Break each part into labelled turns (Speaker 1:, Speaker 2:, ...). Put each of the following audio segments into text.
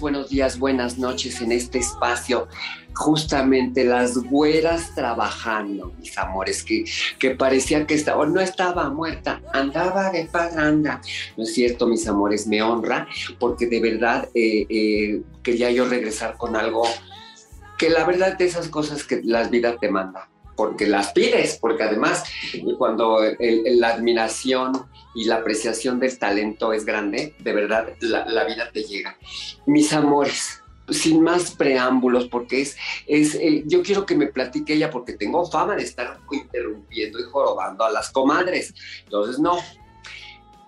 Speaker 1: Buenos días, buenas noches en este espacio. Justamente las güeras trabajando, mis amores, que, que parecía que estaba, no estaba muerta, andaba de parranda. No es cierto, mis amores, me honra porque de verdad eh, eh, quería yo regresar con algo que la verdad de esas cosas que las vidas te manda porque las pides, porque además cuando la admiración y la apreciación del talento es grande, de verdad la, vida te llega. Mis amores, sin más preámbulos, porque es, es eh, yo quiero que me platique ella, porque tengo fama de estar interrumpiendo y jorobando a las comadres. Entonces, no,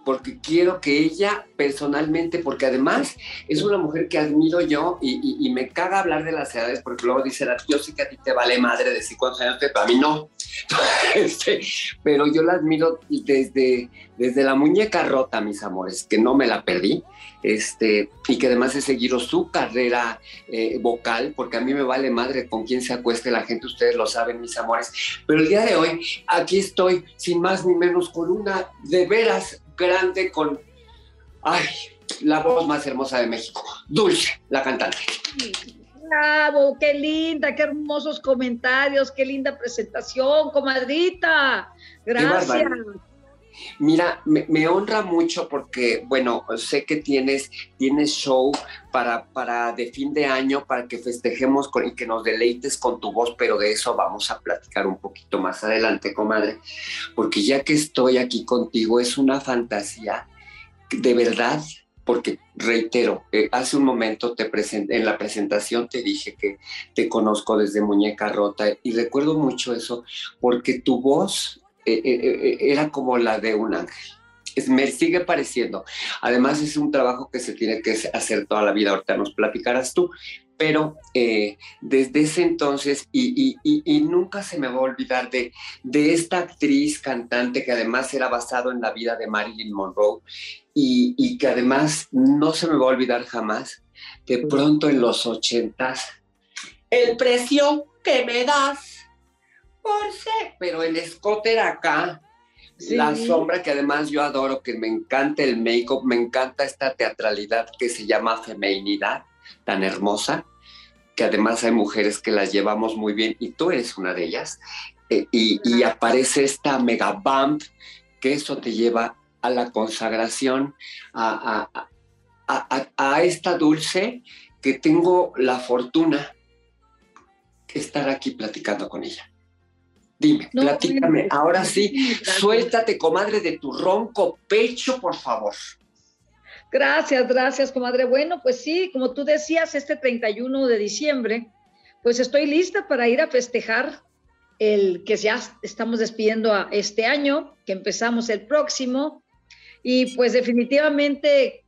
Speaker 1: porque quiero que ella personalmente, porque además es una mujer que admiro yo y, me caga hablar de las edades, porque luego dice, yo sé que a ti te vale madre decir cuántos años pero a mí no. Este, pero yo la admiro desde, desde la muñeca rota, mis amores, que no me la perdí, este, y que además he seguido su carrera eh, vocal, porque a mí me vale madre con quién se acueste la gente, ustedes lo saben, mis amores. Pero el día de hoy, aquí estoy, sin más ni menos, con una de veras grande, con, ay, la voz más hermosa de México, Dulce, la cantante.
Speaker 2: Bravo, qué linda, qué hermosos comentarios, qué linda presentación, comadrita. Gracias.
Speaker 1: Mira, me, me honra mucho porque, bueno, sé que tienes, tienes show para, para de fin de año, para que festejemos con, y que nos deleites con tu voz, pero de eso vamos a platicar un poquito más adelante, comadre, porque ya que estoy aquí contigo, es una fantasía de verdad, porque reitero, eh, hace un momento te en la presentación te dije que te conozco desde Muñeca Rota y recuerdo mucho eso, porque tu voz eh, eh, era como la de un ángel. Me sigue pareciendo. Además es un trabajo que se tiene que hacer toda la vida. Ahorita nos platicarás tú. Pero desde ese entonces, y, nunca se me va a olvidar de, de esta actriz cantante que además era basado en la vida de Marilyn Monroe y, y que además no se me va a olvidar jamás, de pronto en los ochentas, el precio que me das por ser, pero el escote era acá,
Speaker 2: Sí.
Speaker 1: la sombra que además yo adoro, que me encanta el make-up, me encanta esta teatralidad que se llama feminidad, tan hermosa, que además hay mujeres que las llevamos muy bien y tú eres una de ellas. Eh, y, y aparece esta mega bump, que eso te lleva a la consagración, a, a- a- a- a esta dulce que tengo la fortuna de estar aquí platicando con ella. Dime,
Speaker 2: No,
Speaker 1: platícame,
Speaker 2: bueno,
Speaker 1: ahora sí, suéltate, comadre, de tu ronco pecho, por favor.
Speaker 2: Gracias, gracias, comadre. Bueno, pues sí, como tú decías, este 31 de diciembre, pues estoy lista para ir a festejar el que ya estamos despidiendo a este año, que empezamos el próximo. Y pues definitivamente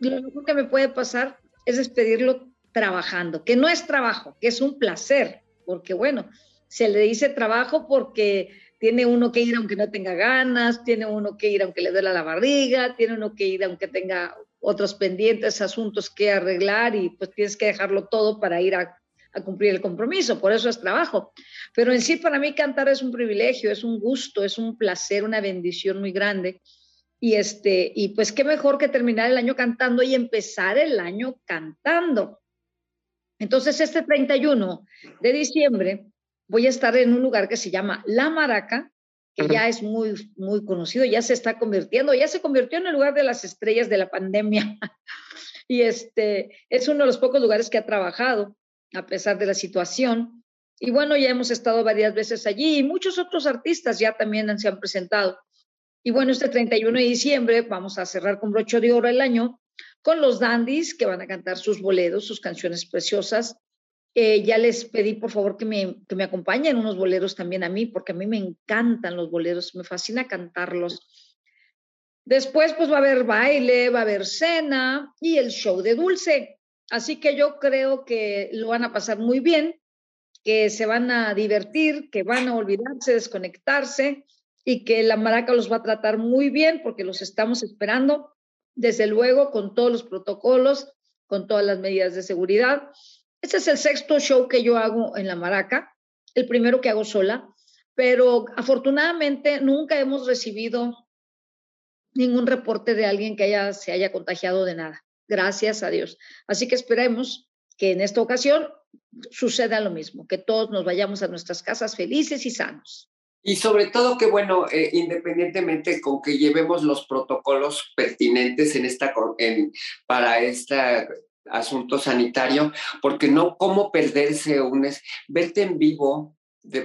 Speaker 2: lo mejor que me puede pasar es despedirlo trabajando, que no es trabajo, que es un placer, porque bueno, se le dice trabajo porque tiene uno que ir aunque no tenga ganas, tiene uno que ir aunque le duela la barriga, tiene uno que ir aunque tenga otros pendientes, asuntos que arreglar y pues tienes que dejarlo todo para ir a, a cumplir el compromiso, por eso es trabajo. Pero en sí para mí cantar es un privilegio, es un gusto, es un placer, una bendición muy grande. Y, este, y pues qué mejor que terminar el año cantando y empezar el año cantando. Entonces, este 31 de diciembre voy a estar en un lugar que se llama La Maraca, que ya es muy, muy conocido, ya se está convirtiendo, ya se convirtió en el lugar de las estrellas de la pandemia. y este es uno de los pocos lugares que ha trabajado a pesar de la situación. Y bueno, ya hemos estado varias veces allí y muchos otros artistas ya también se han presentado. Y bueno, este 31 de diciembre vamos a cerrar con brocho de oro el año con los dandies que van a cantar sus boleros, sus canciones preciosas. Eh, ya les pedí por favor que me, que me acompañen unos boleros también a mí, porque a mí me encantan los boleros, me fascina cantarlos. Después pues va a haber baile, va a haber cena y el show de dulce. Así que yo creo que lo van a pasar muy bien, que se van a divertir, que van a olvidarse, desconectarse y que la maraca los va a tratar muy bien porque los estamos esperando, desde luego, con todos los protocolos, con todas las medidas de seguridad. Este es el sexto show que yo hago en la maraca, el primero que hago sola, pero afortunadamente nunca hemos recibido ningún reporte de alguien que haya, se haya contagiado de nada. Gracias a Dios. Así que esperemos que en esta ocasión suceda lo mismo, que todos nos vayamos a nuestras casas felices y sanos.
Speaker 1: Y sobre todo que, bueno, eh, independientemente con que llevemos los protocolos pertinentes en esta, en, para este asunto sanitario, porque no, ¿cómo perderse un... Es, verte en vivo,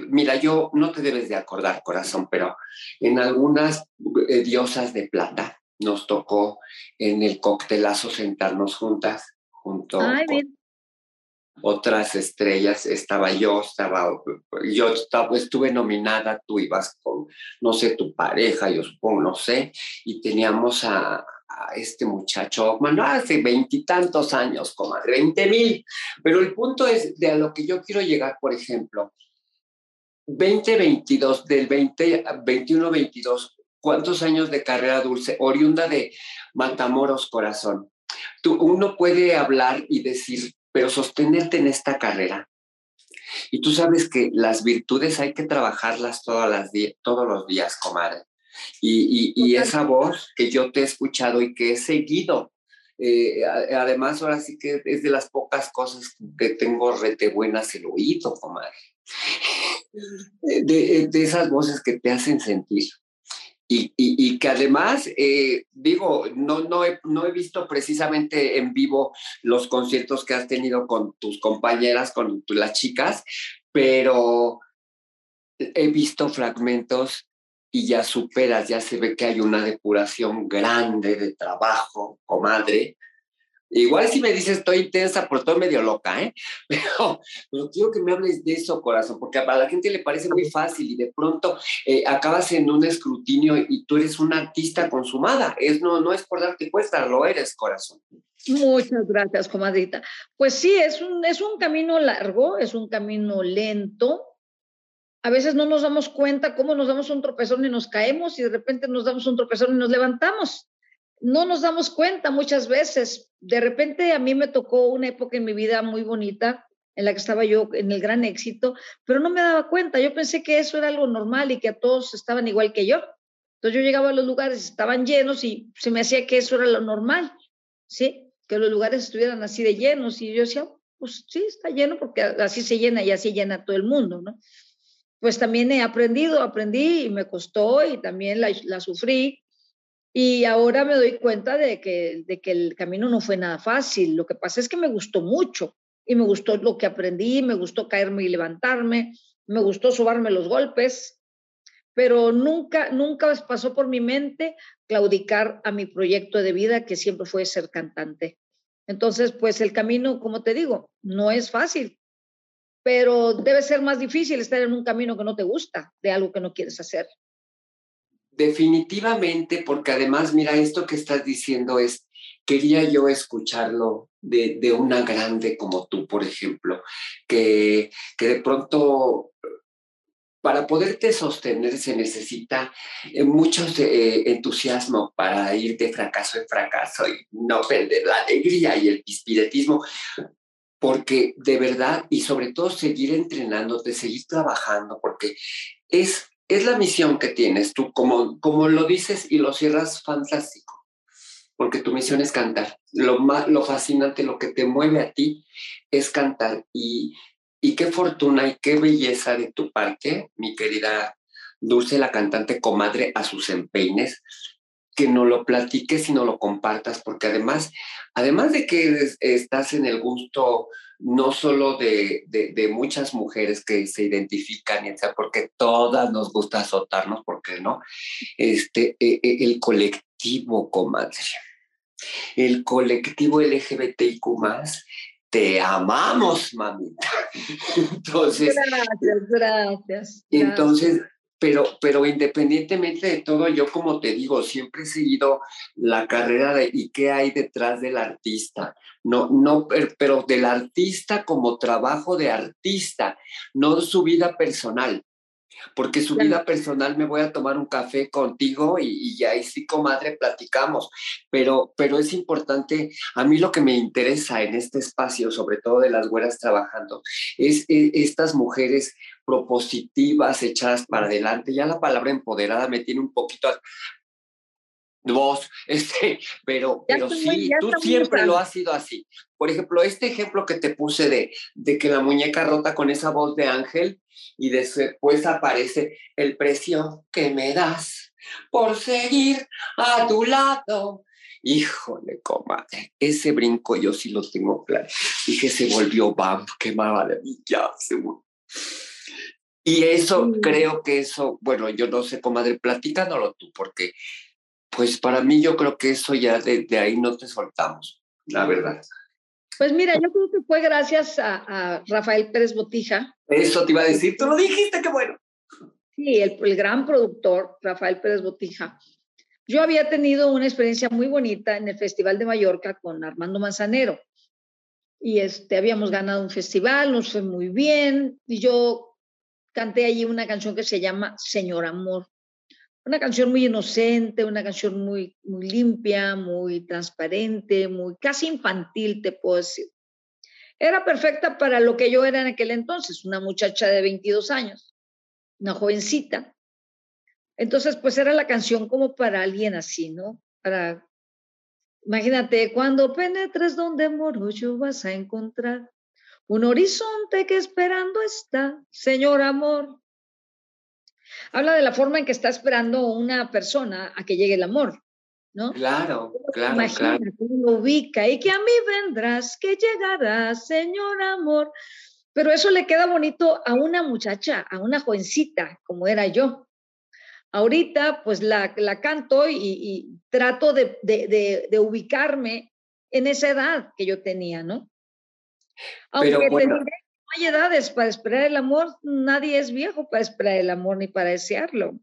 Speaker 1: mira, yo no te debes de acordar, corazón, pero en algunas eh, diosas de plata nos tocó en el coctelazo sentarnos juntas, junto
Speaker 2: Ay,
Speaker 1: otras estrellas, estaba yo, estaba, yo estaba, estuve nominada, tú ibas con, no sé, tu pareja, yo supongo, no sé, y teníamos a, este muchacho, bueno, hace veintitantos años, comadre, veinte mil, pero el punto es de a lo que yo quiero llegar, por ejemplo, 2022, del 20, 21, 22, ¿cuántos años de carrera dulce? Oriunda de Matamoros, corazón. Tú, uno puede hablar y decir pero sostenerte en esta carrera. Y tú sabes que las virtudes hay que trabajarlas todas las todos los días, comadre. Y, y, esa voz que yo te he escuchado y que he seguido, eh, además ahora sí que es de las pocas cosas que tengo rete buenas el oído, comadre. De, de esas voces que te hacen sentir. Y, que además, eh, digo, no, no, he, no he visto precisamente en vivo los conciertos que has tenido con tus compañeras, con las chicas, pero he visto fragmentos y ya superas, ya se ve que hay una depuración grande de trabajo, comadre, Igual si me dices estoy intensa, pero estoy medio loca, ¿eh? Pero, quiero que me hables de eso, corazón, porque a la gente le parece muy fácil y de pronto eh, acabas en un escrutinio y tú eres una artista consumada. Es, no, no es por darte cuesta, lo eres, corazón.
Speaker 2: Muchas gracias, comadrita. Pues sí, es un, es un camino largo, es un camino lento. A veces no nos damos cuenta cómo nos damos un tropezón y nos caemos y de repente nos damos un tropezón y nos levantamos no nos damos cuenta muchas veces. De repente a mí me tocó una época en mi vida muy bonita en la que estaba yo en el gran éxito, pero no me daba cuenta. Yo pensé que eso era algo normal y que a todos estaban igual que yo. Entonces yo llegaba a los lugares, estaban llenos y se me hacía que eso era lo normal, ¿sí? Que los lugares estuvieran así de llenos y yo decía, pues sí, está lleno porque así se llena y así llena todo el mundo, ¿no? Pues también he aprendido, aprendí y me costó y también la, la sufrí, y ahora me doy cuenta de que, de que el camino no fue nada fácil. Lo que pasa es que me gustó mucho y me gustó lo que aprendí, me gustó caerme y levantarme, me gustó sobarme los golpes, pero nunca, nunca pasó por mi mente claudicar a mi proyecto de vida, que siempre fue ser cantante. Entonces, pues el camino, como te digo, no es fácil, pero debe ser más difícil estar en un camino que no te gusta, de algo que no quieres hacer.
Speaker 1: Definitivamente, porque además, mira, esto que estás diciendo es, quería yo escucharlo de, una grande como tú, por ejemplo, que, que de pronto para poderte sostener se necesita eh, mucho eh, entusiasmo para ir de fracaso en fracaso y no perder la alegría y el espiritismo, porque de verdad y sobre todo seguir entrenándote, seguir trabajando, porque es es la misión que tienes tú, como, como lo dices y lo cierras fantástico. porque tu misión es cantar. Lo, más, lo fascinante, lo que te mueve a ti es cantar. Y, y qué fortuna y qué belleza de tu parte, mi querida Dulce, la cantante comadre a sus empeines, que no lo platiques y no lo compartas, porque además, además de que estás en el gusto no solo de, de, muchas mujeres que se identifican, porque todas nos gusta azotarnos, porque no, este, e, e, el colectivo, comadre, el colectivo LGBTIQ te amamos, mamita. Entonces,
Speaker 2: gracias, gracias.
Speaker 1: Entonces, pero, pero independientemente de todo, yo como te digo, siempre he seguido la carrera de y qué hay detrás del artista. No, no, pero del artista como trabajo de artista, no su vida personal porque su vida personal me voy a tomar un café contigo y, ya ahí sí, comadre, platicamos. Pero, pero es importante, a mí lo que me interesa en este espacio, sobre todo de las güeras trabajando, es, e, estas mujeres propositivas, echadas para adelante. Ya la palabra empoderada me tiene un poquito vos, este, pero, pero sí, tú siempre lo has sido así. Por ejemplo, este ejemplo que te puse de, de que la muñeca rota con esa voz de ángel y después aparece el precio que me das por seguir a tu lado. Híjole, comadre, ese brinco yo sí lo tengo claro. Y que se volvió bam, qué maravilla. Y eso, creo que eso, bueno, yo no sé, comadre, platícanoslo tú, porque pues para mí yo creo que eso ya de, ahí no te soltamos, la verdad.
Speaker 2: Pues mira, yo creo que fue gracias a, Rafael Pérez Botija.
Speaker 1: Eso te iba a decir, tú lo dijiste, qué bueno.
Speaker 2: Sí, el, el, gran productor, Rafael Pérez Botija. Yo había tenido una experiencia muy bonita en el Festival de Mallorca con Armando Manzanero. Y este, habíamos ganado un festival, nos fue muy bien. Y yo canté allí una canción que se llama Señor Amor una canción muy inocente, una canción muy, limpia, muy transparente, muy casi infantil, te puedo decir. Era perfecta para lo que yo era en aquel entonces, una muchacha de 22 años, una jovencita. Entonces, pues era la canción como para alguien así, ¿no? Para, imagínate, cuando penetres donde moro yo vas a encontrar un horizonte que esperando está, Señor amor, habla de la forma en que está esperando una persona a que llegue el amor, ¿no?
Speaker 1: Claro, claro, Imagina, claro.
Speaker 2: lo ubica y que a mí vendrás, que llegarás, Señor amor. Pero eso le queda bonito a una muchacha, a una jovencita, como era yo. Ahorita, pues la, la canto y, trato de, de, ubicarme en esa edad que yo tenía, ¿no? Aunque Pero, hay edades para esperar el amor, nadie es viejo para esperar el amor ni para desearlo.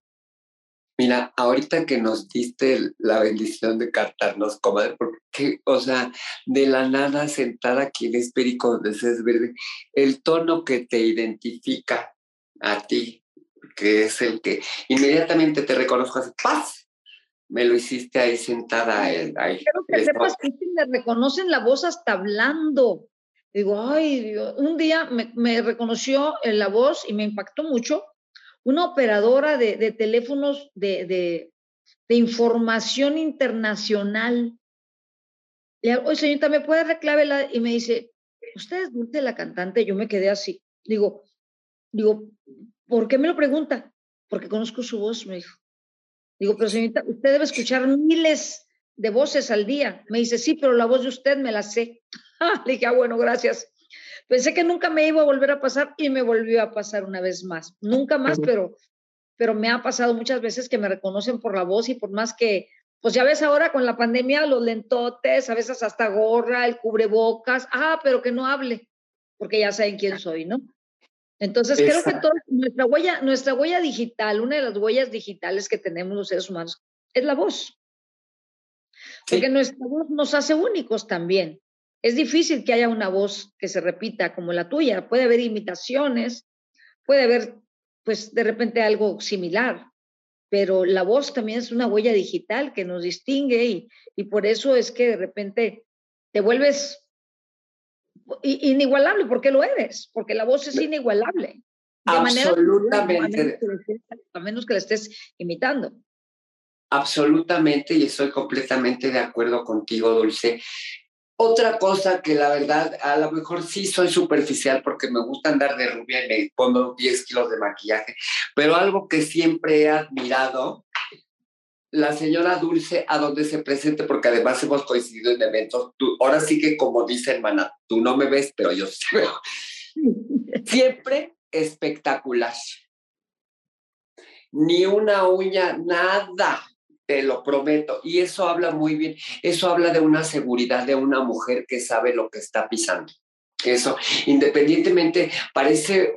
Speaker 1: Mira, ahorita que nos diste la bendición de cantarnos, comadre, porque, o sea, de la nada sentada aquí en Espérico de es Verde, el tono que te identifica a ti, que es el que inmediatamente te reconozco, hace paz, me lo hiciste ahí sentada. Ahí,
Speaker 2: Quiero que sepas que me reconocen la voz hasta hablando. Digo, ay, un día me, reconoció en la voz y me impactó mucho una operadora de, teléfonos de, información internacional. Le digo, oye, señorita, ¿me puede reclavar? Y me dice, ¿usted es Dulce la cantante? Yo me quedé así. Digo, digo, ¿por qué me lo pregunta? Porque conozco su voz, me dijo. Digo, pero señorita, usted debe escuchar miles de voces al día. Me dice, sí, pero la voz de usted me la sé. Le dije, ah, bueno, gracias. Pensé que nunca me iba a volver a pasar y me volvió a pasar una vez más. Nunca más, pero, pero me ha pasado muchas veces que me reconocen por la voz y por más que, pues ya ves ahora con la pandemia, los lentotes, a veces hasta gorra, el cubrebocas, ah, pero que no hable, porque ya saben quién soy, ¿no? Entonces creo que toda nuestra huella, nuestra huella digital, una de las huellas digitales que tenemos los seres humanos, es la voz. Porque nuestra voz nos hace únicos también. Es difícil que haya una voz que se repita como la tuya. Puede haber imitaciones, puede haber, pues, de repente algo similar, pero la voz también es una huella digital que nos distingue y, por eso es que de repente te vuelves inigualable, porque lo eres, porque la voz es inigualable.
Speaker 1: De Absolutamente.
Speaker 2: a menos que la estés imitando.
Speaker 1: Absolutamente, y estoy completamente de acuerdo contigo, Dulce. Otra cosa que la verdad, a lo mejor sí soy superficial porque me gusta andar de rubia y me pongo 10 kilos de maquillaje, pero algo que siempre he admirado, la señora Dulce, a donde se presente, porque además hemos coincidido en eventos, tú, ahora sí que como dice hermana, tú no me ves, pero yo sí veo. Siempre espectacular. Ni una uña, nada te lo prometo. Y eso habla muy bien, eso habla de una seguridad de una mujer que sabe lo que está pisando. Eso, independientemente, parece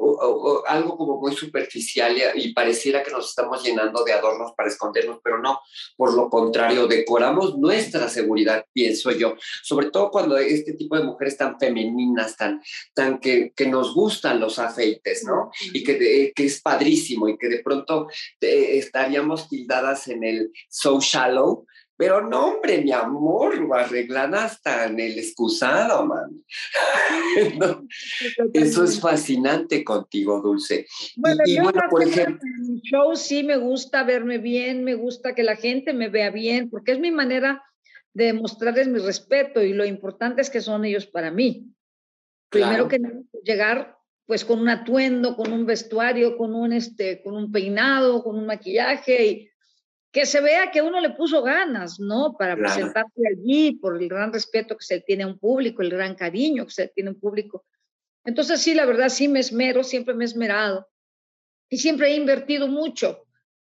Speaker 1: algo como muy superficial y, pareciera que nos estamos llenando de adornos para escondernos, pero no, por lo contrario, decoramos nuestra seguridad, pienso yo, sobre todo cuando este tipo de mujeres tan femeninas, tan, tan que, que nos gustan los afeites, ¿no? Y que, que es padrísimo y que de pronto eh, estaríamos tildadas en el so shallow, pero no, hombre, mi amor, lo arreglan hasta en el excusado, man. eso es fascinante contigo, Dulce.
Speaker 2: Bueno, y, bueno, por ejemplo. En mi show sí me gusta verme bien, me gusta que la gente me vea bien, porque es mi manera de mostrarles mi respeto y lo importante es que son ellos para mí. Primero que llegar pues con un atuendo, con un vestuario, con un, este, con un peinado, con un maquillaje y que se vea que uno le puso ganas, ¿no? Para presentarse allí por el gran respeto que se tiene a un público, el gran cariño que se tiene a un público. Entonces, sí, la verdad, sí me esmero, siempre me he esmerado y siempre he invertido mucho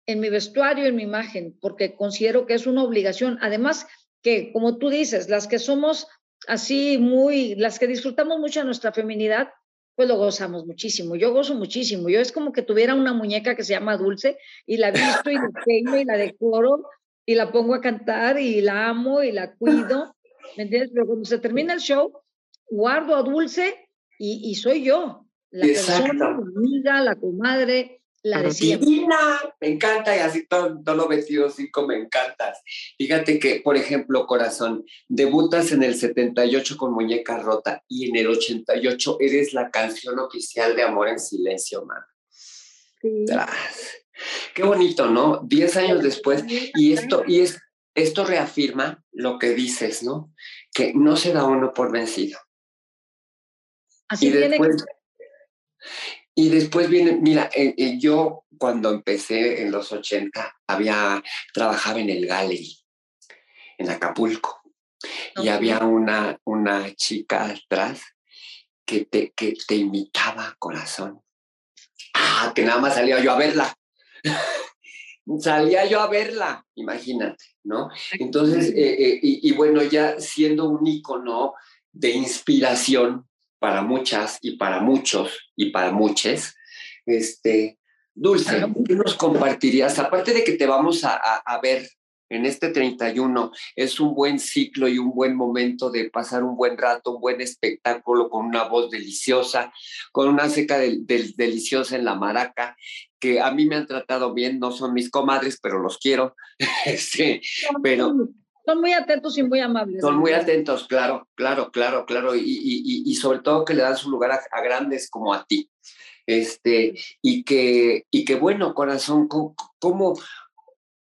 Speaker 2: en mi vestuario, en mi imagen, porque considero que es una obligación. Además, que como tú dices, las que somos así muy, las que disfrutamos mucho de nuestra feminidad, pues lo gozamos muchísimo. Yo gozo muchísimo. Yo es como que tuviera una muñeca que se llama Dulce y la visto y la peino y la decoro y la pongo a cantar y la amo y la cuido. ¿Me entiendes? Pero cuando se termina el show, guardo a Dulce y, y soy yo, la persona, la amiga, la comadre, la de siempre.
Speaker 1: me encanta y así todo, todo lo vestido cinco me encantas. Fíjate que, por ejemplo, corazón, debutas en el 78 con Muñeca Rota y en el 88 eres la canción oficial de Amor en Silencio, man. Sí. Qué bonito, ¿no? Diez años después y esto, y es, esto reafirma lo que dices, ¿no? Que no se da uno por vencido.
Speaker 2: Así y después,
Speaker 1: y después viene, mira, eh, eh, yo cuando empecé en los 80, había, trabajaba en el Gallery, en Acapulco, y había una, una chica atrás que te, que te imitaba corazón. Ah, que nada más salía yo a verla. salía yo a verla, imagínate, ¿no? Entonces, eh, y, y, bueno, ya siendo un ícono de inspiración, para muchas y para muchos y para muchas. Este, Dulce, ¿qué nos compartirías? Aparte de que te vamos a, a, ver en este 31, es un buen ciclo y un buen momento de pasar un buen rato, un buen espectáculo con una voz deliciosa, con una seca deliciosa en la maraca, que a mí me han tratado bien, no son mis comadres, pero los quiero. sí, pero
Speaker 2: son muy atentos y muy amables.
Speaker 1: Son muy atentos, claro, claro, claro, claro. Y, y, y sobre todo que le dan su lugar a, grandes como a ti. Este, y que, y que bueno, corazón, como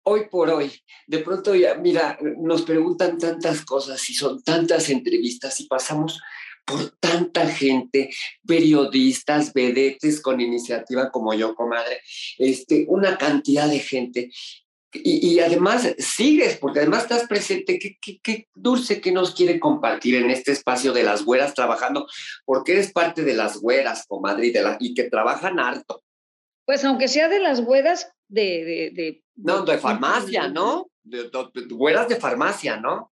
Speaker 1: hoy por hoy, de pronto ya, mira, nos preguntan tantas cosas y son tantas entrevistas y pasamos por tanta gente, periodistas, vedetes con iniciativa como yo, comadre, este, una cantidad de gente y, además sigues, porque además estás presente. ¿Qué, qué, dulce que nos quiere compartir en este espacio de las güeras trabajando? Porque eres parte de las güeras, comadre, y, de la, y que trabajan harto.
Speaker 2: Pues aunque sea de las güeras de... de,
Speaker 1: no, de farmacia, ¿no? De, güeras de farmacia, ¿no?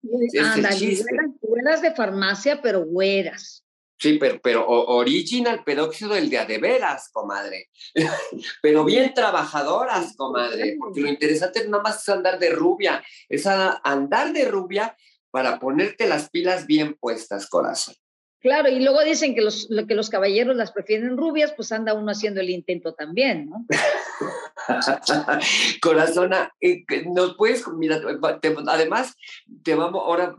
Speaker 2: güeras de farmacia, pero güeras.
Speaker 1: Sí, pero, pero original peróxido el de veras, comadre. pero bien trabajadoras, comadre, porque lo interesante no nada más es andar de rubia, es andar de rubia para ponerte las pilas bien puestas, corazón.
Speaker 2: Claro, y luego dicen que los, que los caballeros las prefieren rubias, pues anda uno haciendo el intento también, ¿no?
Speaker 1: Corazona, eh, nos puedes, mira, además, te vamos, ahora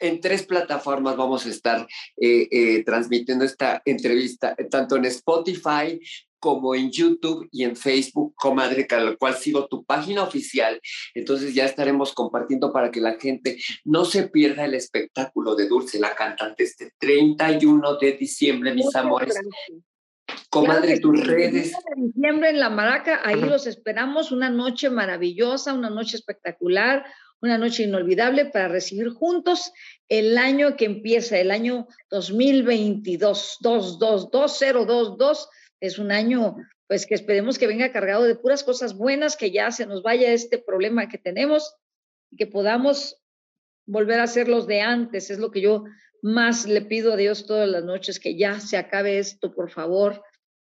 Speaker 1: en tres plataformas vamos a estar eh, eh, transmitiendo esta entrevista, tanto en Spotify como en YouTube y en Facebook, comadre, al cual sigo tu página oficial. Entonces ya estaremos compartiendo para que la gente no se pierda el espectáculo de Dulce, la cantante, este 31 de diciembre, mis amores. Comadre, tus redes.
Speaker 2: De diciembre en La Maraca, ahí los esperamos. Una noche maravillosa, una noche espectacular, una noche inolvidable para recibir juntos el año que empieza, el año 2022, 2022. Es un año, pues que esperemos que venga cargado de puras cosas buenas, que ya se nos vaya este problema que tenemos y que podamos volver a ser los de antes. Es lo que yo más le pido a Dios todas las noches, que ya se acabe esto, por favor,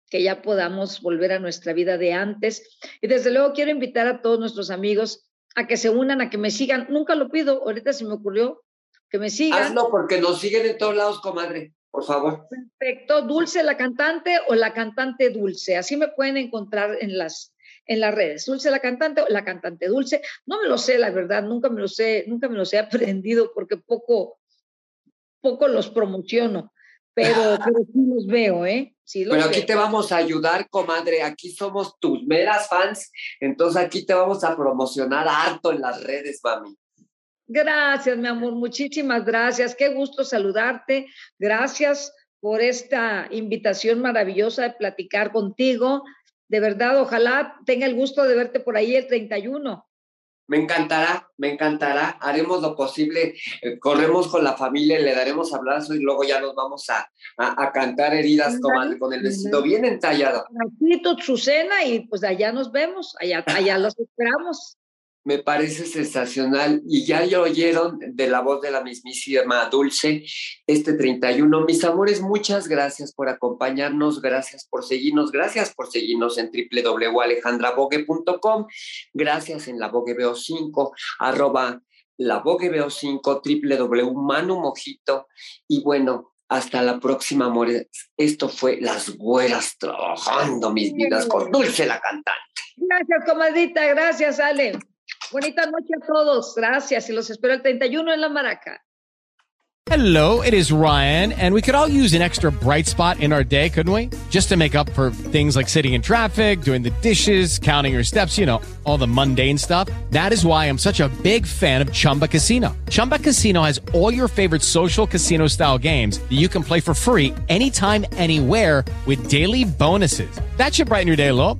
Speaker 2: que ya podamos volver a nuestra vida de antes. Y desde luego quiero invitar a todos nuestros amigos a que se unan, a que me sigan. Nunca lo pido, ahorita se me ocurrió que me sigan.
Speaker 1: Hazlo porque nos siguen en todos lados, comadre, por favor.
Speaker 2: Perfecto, Dulce la cantante o la cantante Dulce. Así me pueden encontrar en las en las redes. Dulce la cantante o la cantante Dulce. No me lo sé, la verdad, nunca me lo sé, nunca me los he aprendido porque poco poco los promociono, pero, pero sí los veo, ¿eh? Sí
Speaker 1: pero aquí te vamos a ayudar, comadre. Aquí somos tus meras fans, entonces aquí te vamos a promocionar harto en las redes, mami.
Speaker 2: Gracias, mi amor, muchísimas gracias. Qué gusto saludarte. Gracias por esta invitación maravillosa de platicar contigo. De verdad, ojalá tenga el gusto de verte por ahí el 31.
Speaker 1: Me encantará, me encantará. Haremos lo posible. Eh, corremos con la familia, le daremos abrazo y luego ya nos vamos a, a, cantar heridas con, con el vestido bien entallado.
Speaker 2: su cena y pues allá nos vemos, allá, allá los esperamos
Speaker 1: me parece sensacional y ya lo oyeron de la voz de la mismísima Dulce este 31. Mis amores, muchas gracias por acompañarnos, gracias por seguirnos, gracias por seguirnos en www.alejandrabogue.com, gracias en la 5 arroba la 5 www.manumojito y bueno, hasta la próxima, amores. Esto fue Las Güeras trabajando mis vidas con Dulce la cantante.
Speaker 2: Gracias, comadita. Gracias, Ale. Bonita noche a todos. Gracias. Y los espero el 31 en La Maraca.
Speaker 3: Hello, it is Ryan, and we could all use an extra bright spot in our day, couldn't we? Just to make up for things like sitting in traffic, doing the dishes, counting your steps, you know, all the mundane stuff. That is why I'm such a big fan of Chumba Casino. Chumba Casino has all your favorite social casino style games that you can play for free anytime, anywhere with daily bonuses. That should brighten your day a little.